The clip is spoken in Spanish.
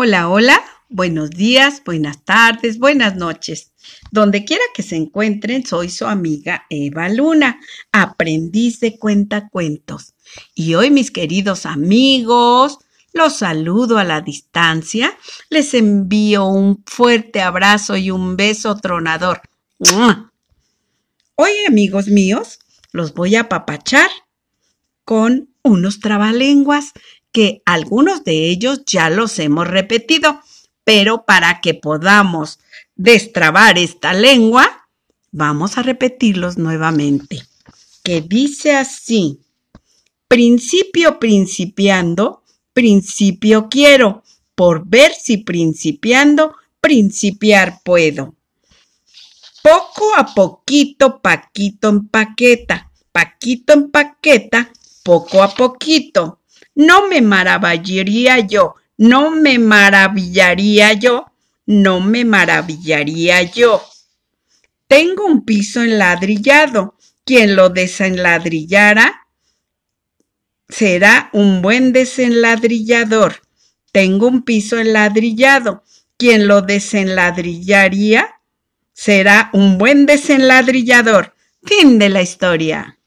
Hola, hola, buenos días, buenas tardes, buenas noches. Donde quiera que se encuentren, soy su amiga Eva Luna, aprendiz de cuentacuentos. Y hoy, mis queridos amigos, los saludo a la distancia, les envío un fuerte abrazo y un beso tronador. Hoy, amigos míos, los voy a papachar con unos trabalenguas que algunos de ellos ya los hemos repetido, pero para que podamos destrabar esta lengua, vamos a repetirlos nuevamente. Que dice así, principio principiando, principio quiero, por ver si principiando, principiar puedo. Poco a poquito, Paquito empaqueta, Paquito empaqueta, poco a poquito no me maravillaría yo, no me maravillaría yo, no me maravillaría yo. Tengo un piso enladrillado. Quien lo desenladrillara será un buen desenladrillador. Tengo un piso enladrillado. Quien lo desenladrillaría será un buen desenladrillador. Fin de la historia.